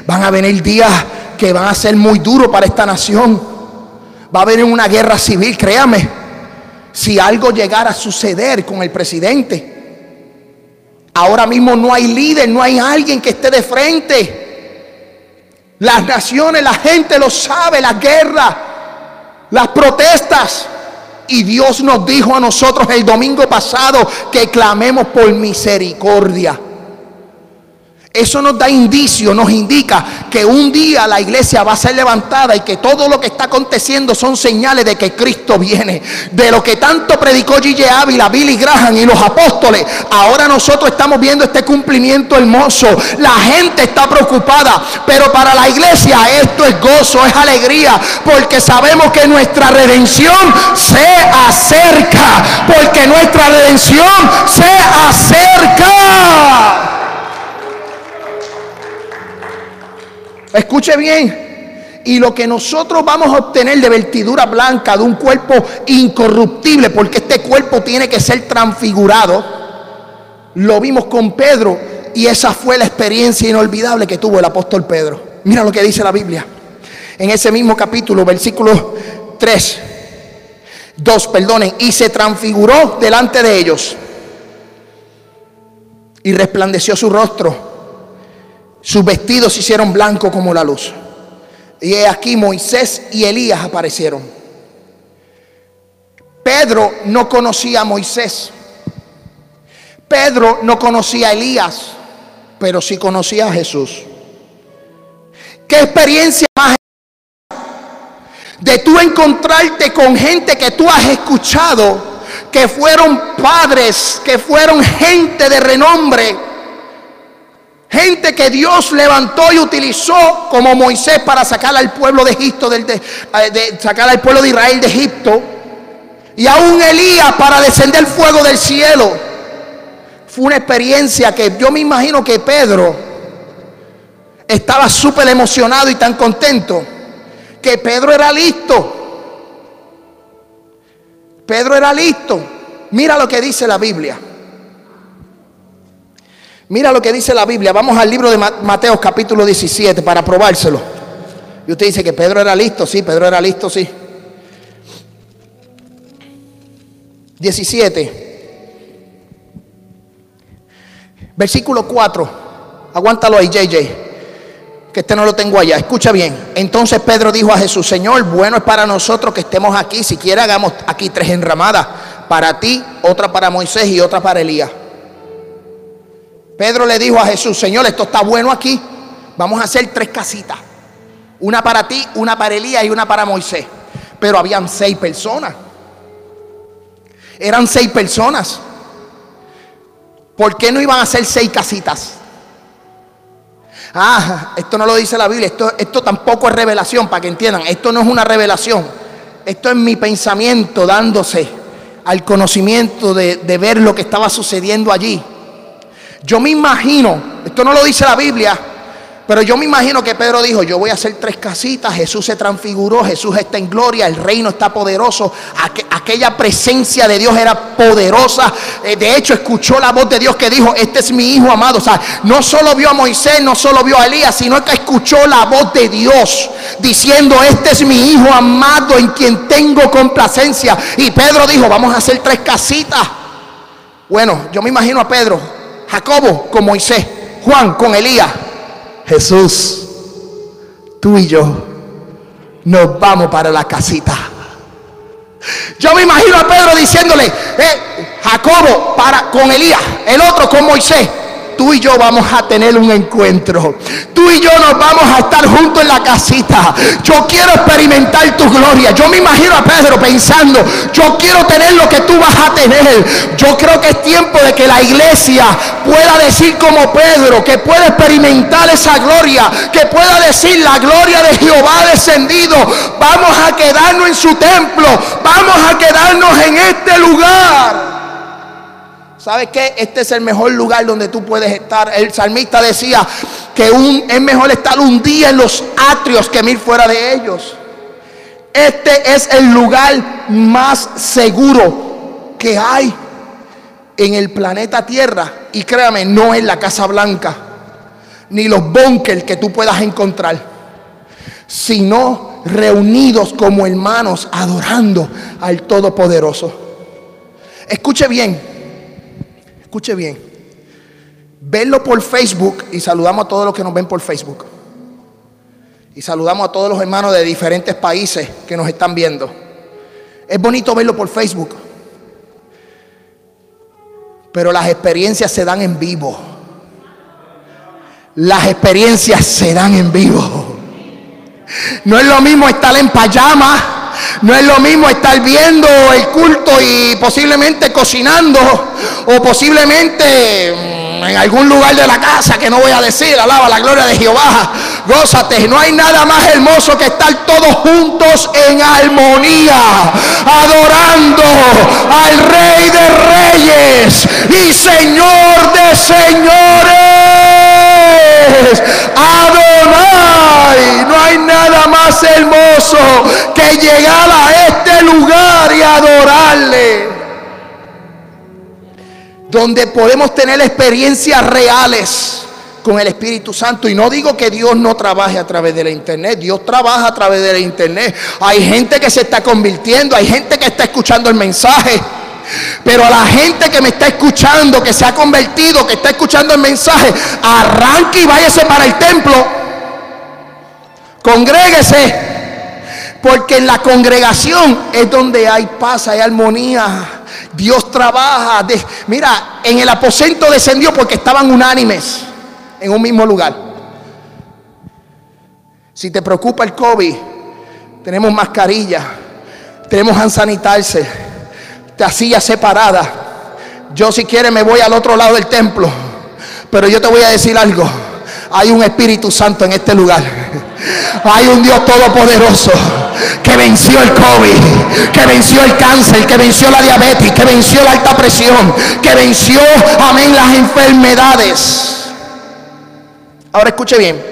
Van a venir días que van a ser muy duros para esta nación. Va a venir una guerra civil, créame si algo llegara a suceder con el presidente. Ahora mismo no hay líder, no hay alguien que esté de frente. Las naciones, la gente lo sabe, la guerra, las protestas. Y Dios nos dijo a nosotros el domingo pasado que clamemos por misericordia. Eso nos da indicio, nos indica que un día la iglesia va a ser levantada y que todo lo que está aconteciendo son señales de que Cristo viene. De lo que tanto predicó Gigi Ávila, Billy Graham y los apóstoles. Ahora nosotros estamos viendo este cumplimiento hermoso. La gente está preocupada, pero para la iglesia esto es gozo, es alegría, porque sabemos que nuestra redención se acerca, porque nuestra redención se acerca. Escuche bien. Y lo que nosotros vamos a obtener de vertidura blanca, de un cuerpo incorruptible, porque este cuerpo tiene que ser transfigurado, lo vimos con Pedro y esa fue la experiencia inolvidable que tuvo el apóstol Pedro. Mira lo que dice la Biblia. En ese mismo capítulo, versículo 3, 2, perdonen, y se transfiguró delante de ellos y resplandeció su rostro sus vestidos se hicieron blancos como la luz. Y aquí Moisés y Elías aparecieron. Pedro no conocía a Moisés. Pedro no conocía a Elías, pero sí conocía a Jesús. ¿Qué experiencia más de tú encontrarte con gente que tú has escuchado, que fueron padres, que fueron gente de renombre, gente que Dios levantó y utilizó como Moisés para sacar al pueblo de Egipto, eh, sacar al pueblo de Israel de Egipto, y aún Elías para descender fuego del cielo. Fue una experiencia que yo me imagino que Pedro estaba súper emocionado y tan contento que Pedro era listo. Pedro era listo. Mira lo que dice la Biblia. Mira lo que dice la Biblia. Vamos al libro de Mateo capítulo 17 para probárselo. Y usted dice que Pedro era listo. Sí, Pedro era listo, sí. 17. Versículo 4. Aguántalo ahí, JJ que este no lo tengo allá. Escucha bien. Entonces Pedro dijo a Jesús, Señor, bueno es para nosotros que estemos aquí. Si quiere hagamos aquí tres enramadas. Para ti, otra para Moisés y otra para Elías. Pedro le dijo a Jesús, Señor, esto está bueno aquí. Vamos a hacer tres casitas. Una para ti, una para Elías y una para Moisés. Pero habían seis personas. Eran seis personas. ¿Por qué no iban a hacer seis casitas? Ah, esto no lo dice la Biblia, esto, esto tampoco es revelación, para que entiendan, esto no es una revelación, esto es mi pensamiento dándose al conocimiento de, de ver lo que estaba sucediendo allí. Yo me imagino, esto no lo dice la Biblia, pero yo me imagino que Pedro dijo, yo voy a hacer tres casitas, Jesús se transfiguró, Jesús está en gloria, el reino está poderoso, aquella presencia de Dios era poderosa, eh, de hecho escuchó la voz de Dios que dijo, este es mi hijo amado, o sea, no solo vio a Moisés, no solo vio a Elías, sino que escuchó la voz de Dios diciendo, este es mi hijo amado en quien tengo complacencia. Y Pedro dijo, vamos a hacer tres casitas. Bueno, yo me imagino a Pedro, Jacobo con Moisés, Juan con Elías. Jesús, tú y yo nos vamos para la casita. Yo me imagino a Pedro diciéndole, eh, Jacobo para con Elías, el otro con Moisés tú y yo vamos a tener un encuentro. Tú y yo nos vamos a estar juntos en la casita. Yo quiero experimentar tu gloria. Yo me imagino a Pedro pensando, yo quiero tener lo que tú vas a tener. Yo creo que es tiempo de que la iglesia pueda decir como Pedro, que pueda experimentar esa gloria, que pueda decir la gloria de Jehová descendido. Vamos a quedarnos en su templo. Vamos a quedarnos en este lugar. ¿Sabes qué? Este es el mejor lugar donde tú puedes estar. El salmista decía que un, es mejor estar un día en los atrios que mil fuera de ellos. Este es el lugar más seguro que hay en el planeta Tierra. Y créame, no es la Casa Blanca, ni los bunkers que tú puedas encontrar, sino reunidos como hermanos adorando al Todopoderoso. Escuche bien. Escuche bien. Verlo por Facebook y saludamos a todos los que nos ven por Facebook. Y saludamos a todos los hermanos de diferentes países que nos están viendo. Es bonito verlo por Facebook. Pero las experiencias se dan en vivo. Las experiencias se dan en vivo. No es lo mismo estar en payama no es lo mismo estar viendo el culto y posiblemente cocinando o posiblemente mm, en algún lugar de la casa que no voy a decir, alaba la gloria de Jehová, gózate, no hay nada más hermoso que estar todos juntos en armonía, adorando al Rey de Reyes y Señor de Señores. Adonai, no hay nada más hermoso que llegar a este lugar y adorarle. Donde podemos tener experiencias reales con el Espíritu Santo. Y no digo que Dios no trabaje a través de la internet, Dios trabaja a través de la internet. Hay gente que se está convirtiendo, hay gente que está escuchando el mensaje. Pero a la gente que me está escuchando, que se ha convertido, que está escuchando el mensaje, arranque y váyase para el templo. Congréguese. Porque en la congregación es donde hay paz, hay armonía. Dios trabaja. mira, en el aposento descendió porque estaban unánimes en un mismo lugar. Si te preocupa el COVID, tenemos mascarilla, tenemos hand sanitarse, silla separada. Yo si quiere me voy al otro lado del templo, pero yo te voy a decir algo. Hay un Espíritu Santo en este lugar. Hay un Dios todopoderoso que venció el COVID, que venció el cáncer, que venció la diabetes, que venció la alta presión, que venció, amén, las enfermedades. Ahora escuche bien,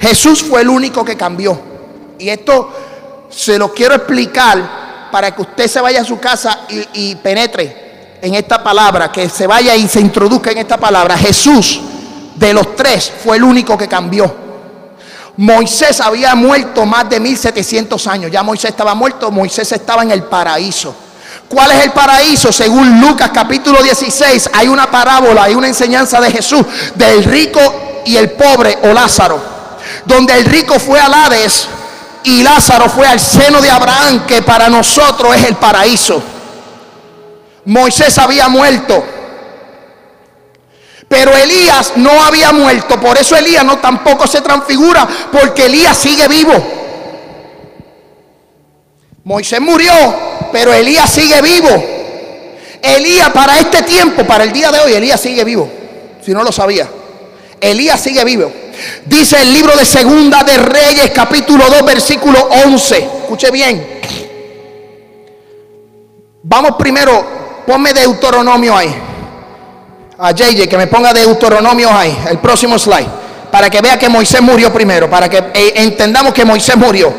Jesús fue el único que cambió. Y esto se lo quiero explicar para que usted se vaya a su casa y, penetre en esta palabra, que se vaya y se introduzca en esta palabra. Jesús de los tres fue el único que cambió. Moisés había muerto más de 1700 años. Ya Moisés estaba muerto, Moisés estaba en el paraíso. ¿Cuál es el paraíso? Según Lucas capítulo 16, hay una parábola, hay una enseñanza de Jesús del rico y el pobre o Lázaro. Donde el rico fue al Hades y Lázaro fue al seno de Abraham, que para nosotros es el paraíso. Moisés había muerto. Pero Elías no había muerto, por eso Elías no tampoco se transfigura, porque Elías sigue vivo. Moisés murió, pero Elías sigue vivo. Elías para este tiempo, para el día de hoy, Elías sigue vivo. Si no lo sabía, Elías sigue vivo. Dice el libro de Segunda de Reyes, capítulo 2, versículo 11. Escuche bien. Vamos primero, ponme Deuteronomio ahí a JJ que me ponga Deuteronomio ahí, el próximo slide, para que vea que Moisés murió primero, para que eh, entendamos que Moisés murió.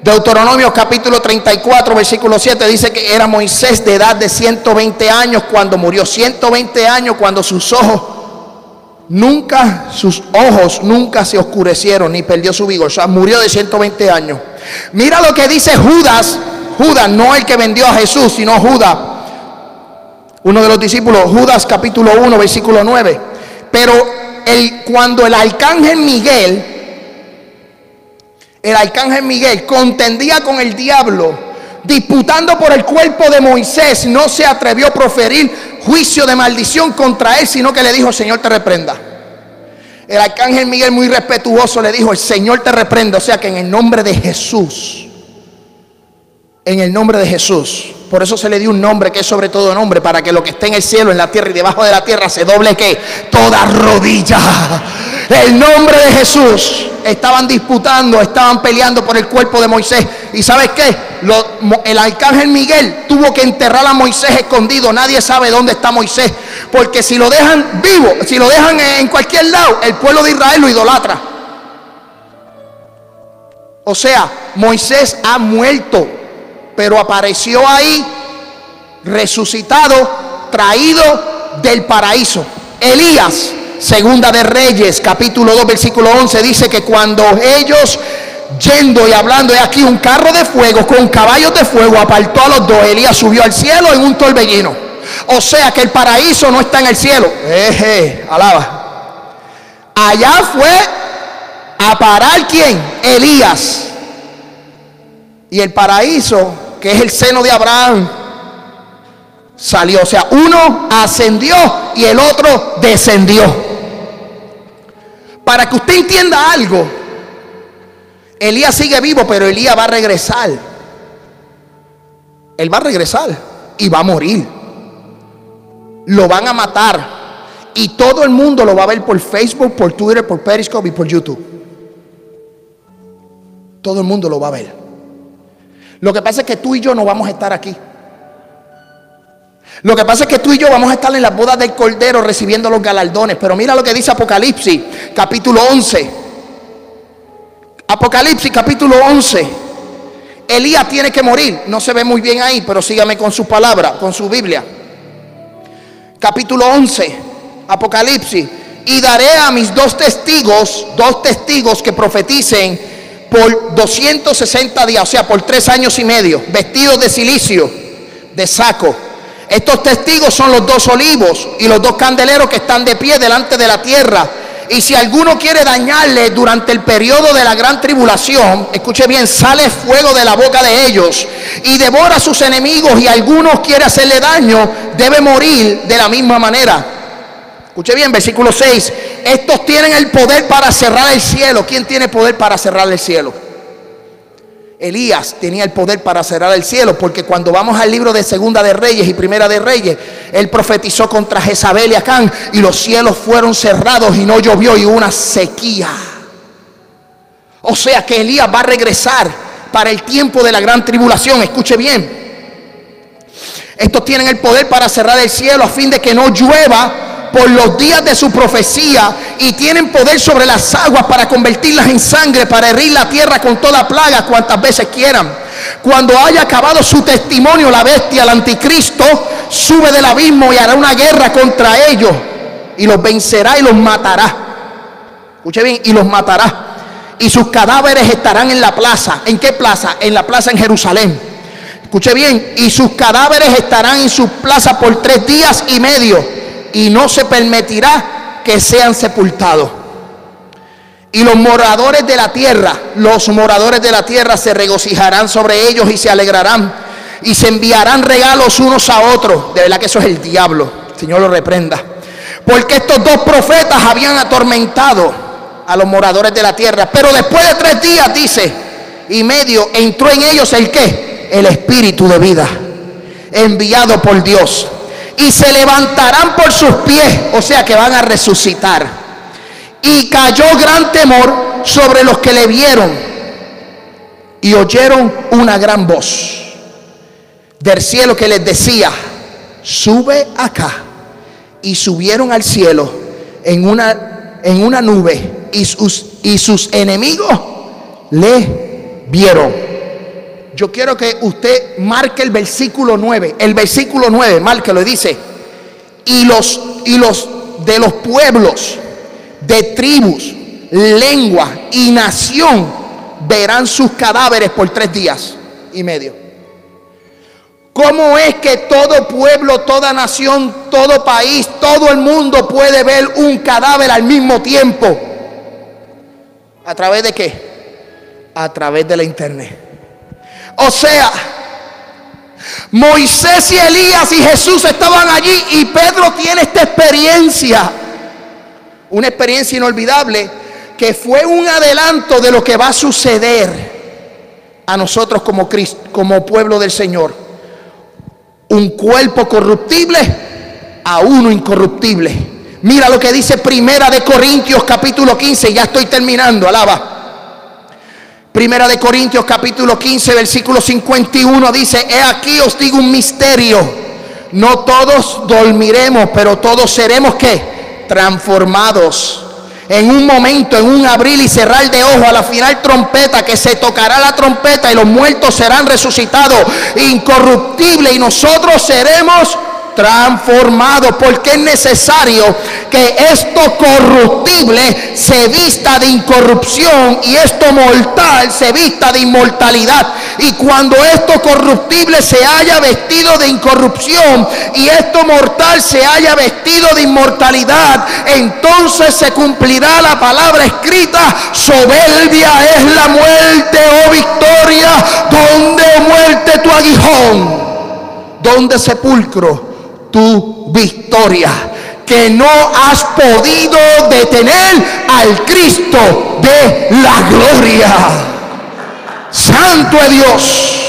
Deuteronomio capítulo 34, versículo 7 dice que era Moisés de edad de 120 años cuando murió, 120 años cuando sus ojos nunca, sus ojos nunca se oscurecieron ni perdió su vigor, o sea, murió de 120 años. Mira lo que dice Judas, Judas, no el que vendió a Jesús, sino Judas uno de los discípulos, Judas capítulo 1, versículo 9. Pero el, cuando el arcángel Miguel, el arcángel Miguel contendía con el diablo, disputando por el cuerpo de Moisés, no se atrevió a proferir juicio de maldición contra él, sino que le dijo, Señor te reprenda. El arcángel Miguel muy respetuoso le dijo, el Señor te reprenda. O sea que en el nombre de Jesús, en el nombre de Jesús, por eso se le dio un nombre que es sobre todo nombre, para que lo que esté en el cielo, en la tierra y debajo de la tierra se doble que toda rodilla. El nombre de Jesús. Estaban disputando, estaban peleando por el cuerpo de Moisés. ¿Y sabes qué? el arcángel Miguel tuvo que enterrar a Moisés escondido. Nadie sabe dónde está Moisés. Porque si lo dejan vivo, si lo dejan en cualquier lado, el pueblo de Israel lo idolatra. O sea, Moisés ha muerto pero apareció ahí resucitado, traído del paraíso. Elías, segunda de Reyes, capítulo 2, versículo 11, dice que cuando ellos yendo y hablando de aquí un carro de fuego con caballos de fuego apartó a los dos, Elías subió al cielo en un torbellino. O sea que el paraíso no está en el cielo. Eje, alaba. Allá fue a parar quién? Elías. Y el paraíso que es el seno de Abraham, salió. O sea, uno ascendió y el otro descendió. Para que usted entienda algo, Elías sigue vivo, pero Elías va a regresar. Él va a regresar y va a morir. Lo van a matar. Y todo el mundo lo va a ver por Facebook, por Twitter, por Periscope y por YouTube. Todo el mundo lo va a ver. Lo que pasa es que tú y yo no vamos a estar aquí. Lo que pasa es que tú y yo vamos a estar en las bodas del Cordero recibiendo los galardones. Pero mira lo que dice Apocalipsis, capítulo 11. Apocalipsis, capítulo 11. Elías tiene que morir. No se ve muy bien ahí, pero sígame con su palabra, con su Biblia. Capítulo 11, Apocalipsis. Y daré a mis dos testigos, dos testigos que profeticen por 260 días, o sea, por tres años y medio, vestidos de silicio, de saco. Estos testigos son los dos olivos y los dos candeleros que están de pie delante de la tierra. Y si alguno quiere dañarle durante el periodo de la gran tribulación, escuche bien, sale fuego de la boca de ellos y devora a sus enemigos y alguno quiere hacerle daño, debe morir de la misma manera. Escuche bien, versículo 6. Estos tienen el poder para cerrar el cielo. ¿Quién tiene poder para cerrar el cielo? Elías tenía el poder para cerrar el cielo, porque cuando vamos al libro de Segunda de Reyes y Primera de Reyes, él profetizó contra Jezabel y Acán y los cielos fueron cerrados y no llovió y una sequía. O sea que Elías va a regresar para el tiempo de la gran tribulación. Escuche bien. Estos tienen el poder para cerrar el cielo a fin de que no llueva por los días de su profecía y tienen poder sobre las aguas para convertirlas en sangre, para herir la tierra con toda plaga cuantas veces quieran. Cuando haya acabado su testimonio, la bestia, el anticristo, sube del abismo y hará una guerra contra ellos y los vencerá y los matará. Escuche bien, y los matará. Y sus cadáveres estarán en la plaza. ¿En qué plaza? En la plaza en Jerusalén. Escuche bien, y sus cadáveres estarán en su plaza por tres días y medio y no se permitirá que sean sepultados. Y los moradores de la tierra, los moradores de la tierra se regocijarán sobre ellos y se alegrarán y se enviarán regalos unos a otros. De verdad que eso es el diablo. Señor lo reprenda. Porque estos dos profetas habían atormentado a los moradores de la tierra. Pero después de tres días, dice, y medio, entró en ellos el qué? El espíritu de vida, enviado por Dios y se levantarán por sus pies, o sea que van a resucitar. Y cayó gran temor sobre los que le vieron y oyeron una gran voz del cielo que les decía, sube acá. Y subieron al cielo en una, en una nube y sus, y sus enemigos le vieron. Yo quiero que usted marque el versículo 9. El versículo 9, lo dice. Y los, y los de los pueblos, de tribus, lengua y nación verán sus cadáveres por tres días y medio. ¿Cómo es que todo pueblo, toda nación, todo país, todo el mundo puede ver un cadáver al mismo tiempo? ¿A través de qué? A través de la internet. O sea, Moisés y Elías y Jesús estaban allí y Pedro tiene esta experiencia, una experiencia inolvidable que fue un adelanto de lo que va a suceder a nosotros como, como pueblo del Señor. Un cuerpo corruptible a uno incorruptible. Mira lo que dice Primera de Corintios capítulo 15, ya estoy terminando, alaba. Primera de Corintios capítulo 15 versículo 51 dice, he aquí os digo un misterio, no todos dormiremos, pero todos seremos que transformados. En un momento, en un abril y cerrar de ojo, a la final trompeta, que se tocará la trompeta y los muertos serán resucitados, incorruptible, y nosotros seremos transformado, porque es necesario que esto corruptible se vista de incorrupción y esto mortal se vista de inmortalidad. Y cuando esto corruptible se haya vestido de incorrupción y esto mortal se haya vestido de inmortalidad, entonces se cumplirá la palabra escrita, soberbia es la muerte, oh victoria, donde muerte tu aguijón, donde sepulcro tu victoria. Que no has podido detener al Cristo de la gloria. Santo es Dios.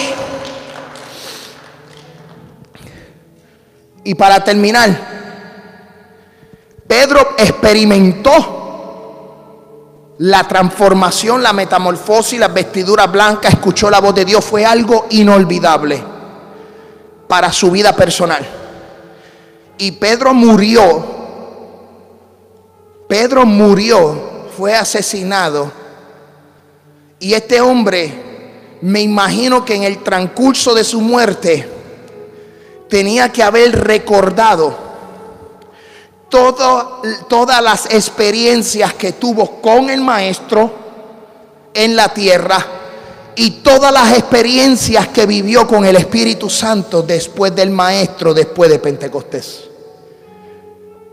Y para terminar, Pedro experimentó la transformación, la metamorfosis, las vestiduras blancas, escuchó la voz de Dios, fue algo inolvidable para su vida personal. Y Pedro murió. Pedro murió, fue asesinado. Y este hombre, me imagino que en el transcurso de su muerte, tenía que haber recordado todas las experiencias que tuvo con el maestro en la tierra y todas las experiencias que vivió con el Espíritu Santo después del maestro, después de Pentecostés.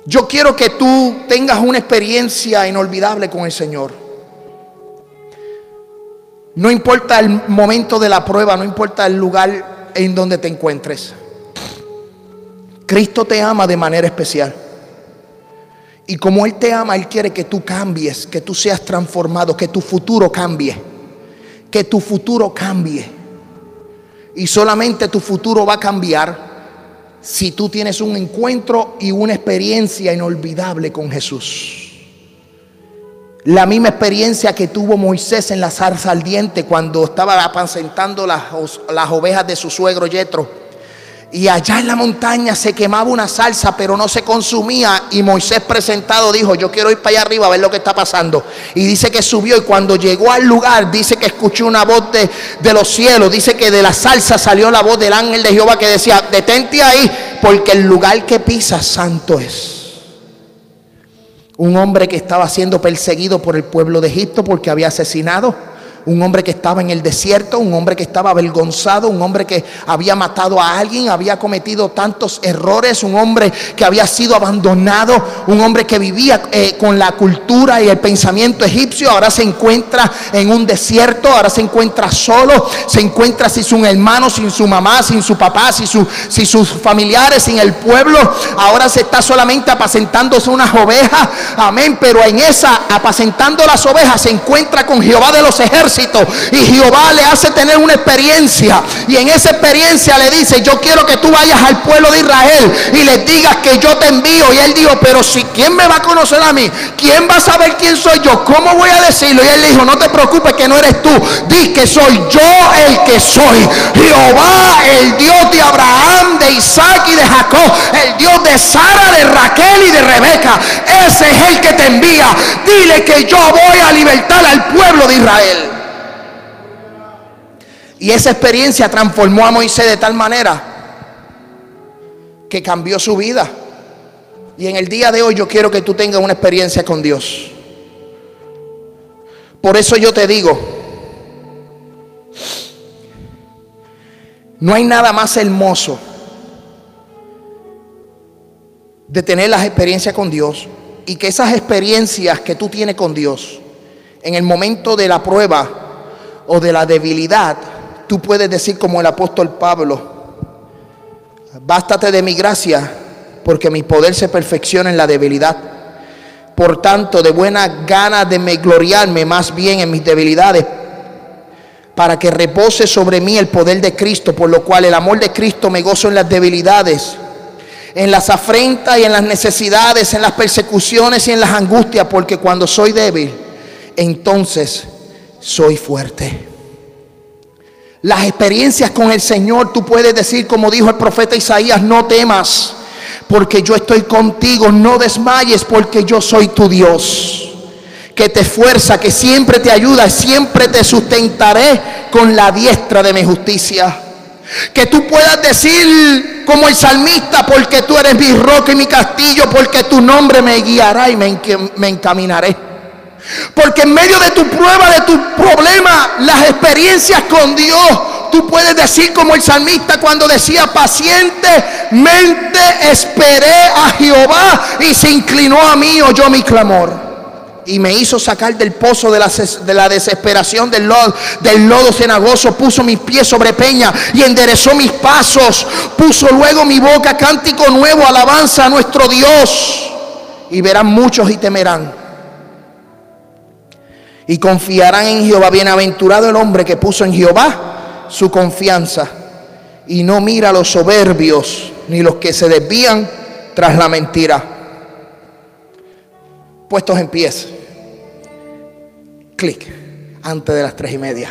Yo quiero que tú tengas una experiencia inolvidable con el Señor. No importa el momento de la prueba, no importa el lugar en donde te encuentres. Cristo te ama de manera especial. Y como Él te ama, Él quiere que tú cambies, que tú seas transformado, que tu futuro cambie. que tu futuro cambie. Y solamente tu futuro va a cambiar si tú tienes un encuentro y una experiencia inolvidable con Jesús. La misma experiencia que tuvo Moisés en la zarza ardiente cuando estaba apacentando las, las ovejas de su suegro Yetro y allá en la montaña se quemaba una salsa, pero no se consumía. Y Moisés presentado dijo, yo quiero ir para allá arriba a ver lo que está pasando. Y dice que subió y cuando llegó al lugar, dice que escuchó una voz de, de los cielos. Dice que de la salsa salió la voz del ángel de Jehová que decía, detente ahí, porque el lugar que pisas santo es. Un hombre que estaba siendo perseguido por el pueblo de Egipto porque había asesinado un hombre que estaba en el desierto, un hombre que estaba avergonzado, un hombre que había matado a alguien, había cometido tantos errores, un hombre que había sido abandonado, un hombre que vivía eh, con la cultura y el pensamiento egipcio, ahora se encuentra en un desierto, ahora se encuentra solo, se encuentra sin su hermano, sin su mamá, sin su papá, sin, su, sin sus familiares, sin el pueblo, ahora se está solamente apacentándose unas ovejas, amén, pero en esa apacentando las ovejas se encuentra con Jehová de los ejércitos y Jehová le hace tener una experiencia. Y en esa experiencia le dice, yo quiero que tú vayas al pueblo de Israel y les digas que yo te envío. Y él dijo, pero si quién me va a conocer a mí, quién va a saber quién soy yo, cómo voy a decirlo. Y él dijo, no te preocupes que no eres tú, di que soy yo el que soy. Jehová, el Dios de Abraham, de Isaac y de Jacob, el Dios de Sara, de Raquel y de Rebeca. Ese es el que te envía. Dile que yo voy a libertar al pueblo de Israel. Y esa experiencia transformó a Moisés de tal manera que cambió su vida. Y en el día de hoy yo quiero que tú tengas una experiencia con Dios. Por eso yo te digo, no hay nada más hermoso de tener las experiencias con Dios y que esas experiencias que tú tienes con Dios en el momento de la prueba o de la debilidad, tú puedes decir como el apóstol Pablo, bástate de mi gracia, porque mi poder se perfecciona en la debilidad. Por tanto, de buena gana de me gloriarme más bien en mis debilidades, para que repose sobre mí el poder de Cristo, por lo cual el amor de Cristo me gozo en las debilidades, en las afrentas y en las necesidades, en las persecuciones y en las angustias, porque cuando soy débil, entonces soy fuerte. Las experiencias con el Señor, tú puedes decir como dijo el profeta Isaías, no temas, porque yo estoy contigo, no desmayes, porque yo soy tu Dios que te esfuerza, que siempre te ayuda, siempre te sustentaré con la diestra de mi justicia. Que tú puedas decir como el salmista, porque tú eres mi roca y mi castillo, porque tu nombre me guiará y me encaminaré. Porque en medio de tu prueba, de tu problema, las experiencias con Dios, tú puedes decir como el salmista cuando decía pacientemente esperé a Jehová y se inclinó a mí, oyó mi clamor. Y me hizo sacar del pozo de la, de la desesperación del lodo, del lodo cenagoso. Puso mis pies sobre peña y enderezó mis pasos. Puso luego mi boca cántico nuevo, alabanza a nuestro Dios. Y verán muchos y temerán y confiarán en Jehová. Bienaventurado el hombre que puso en Jehová su confianza y no mira a los soberbios ni los que se desvían tras la mentira. Puestos en pies. Clic antes de las tres y media.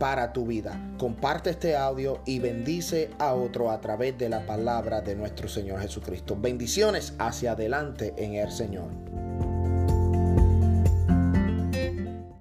para tu vida. Comparte este audio y bendice a otro a través de la palabra de nuestro Señor Jesucristo. Bendiciones hacia adelante en el Señor.